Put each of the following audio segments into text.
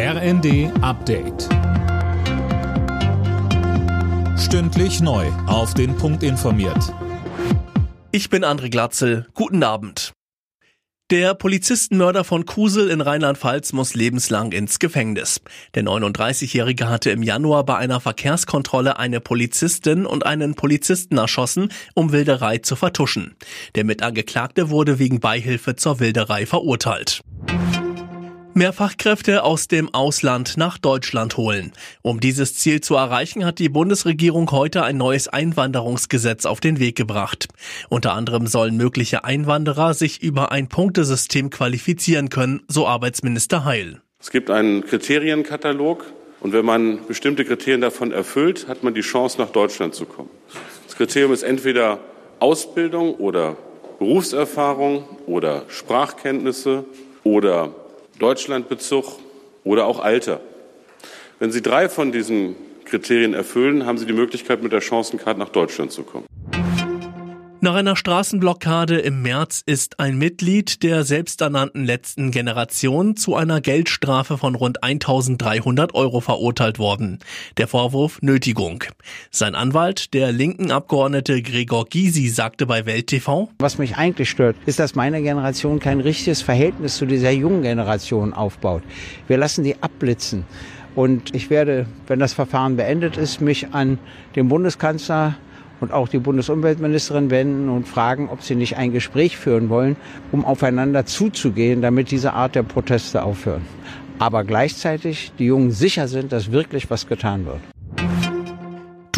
RND Update. Stündlich neu. Auf den Punkt informiert. Ich bin André Glatzel. Guten Abend. Der Polizistenmörder von Kusel in Rheinland-Pfalz muss lebenslang ins Gefängnis. Der 39-Jährige hatte im Januar bei einer Verkehrskontrolle eine Polizistin und einen Polizisten erschossen, um Wilderei zu vertuschen. Der Mitangeklagte wurde wegen Beihilfe zur Wilderei verurteilt. Mehr Fachkräfte aus dem Ausland nach Deutschland holen. Um dieses Ziel zu erreichen, hat die Bundesregierung heute ein neues Einwanderungsgesetz auf den Weg gebracht. Unter anderem sollen mögliche Einwanderer sich über ein Punktesystem qualifizieren können, so Arbeitsminister Heil. Es gibt einen Kriterienkatalog und wenn man bestimmte Kriterien davon erfüllt, hat man die Chance, nach Deutschland zu kommen. Das Kriterium ist entweder Ausbildung oder Berufserfahrung oder Sprachkenntnisse oder Deutschlandbezug oder auch Alter. Wenn Sie drei von diesen Kriterien erfüllen, haben Sie die Möglichkeit, mit der Chancencard nach Deutschland zu kommen. Nach einer Straßenblockade im März ist ein Mitglied der selbsternannten letzten Generation zu einer Geldstrafe von rund 1300 Euro verurteilt worden. Der Vorwurf Nötigung. Sein Anwalt, der linken Abgeordnete Gregor Gysi, sagte bei Welt TV, Was mich eigentlich stört, ist, dass meine Generation kein richtiges Verhältnis zu dieser jungen Generation aufbaut. Wir lassen die abblitzen. Und ich werde, wenn das Verfahren beendet ist, mich an den Bundeskanzler und auch die Bundesumweltministerin wenden und fragen, ob sie nicht ein Gespräch führen wollen, um aufeinander zuzugehen, damit diese Art der Proteste aufhören. Aber gleichzeitig die Jungen sicher sind, dass wirklich was getan wird.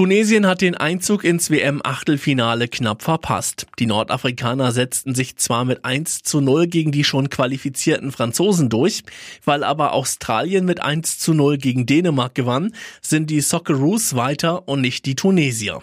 Tunesien hat den Einzug ins WM-Achtelfinale knapp verpasst. Die Nordafrikaner setzten sich zwar mit 1 zu 0 gegen die schon qualifizierten Franzosen durch, weil aber Australien mit 1 zu 0 gegen Dänemark gewann, sind die Socceroos weiter und nicht die Tunesier.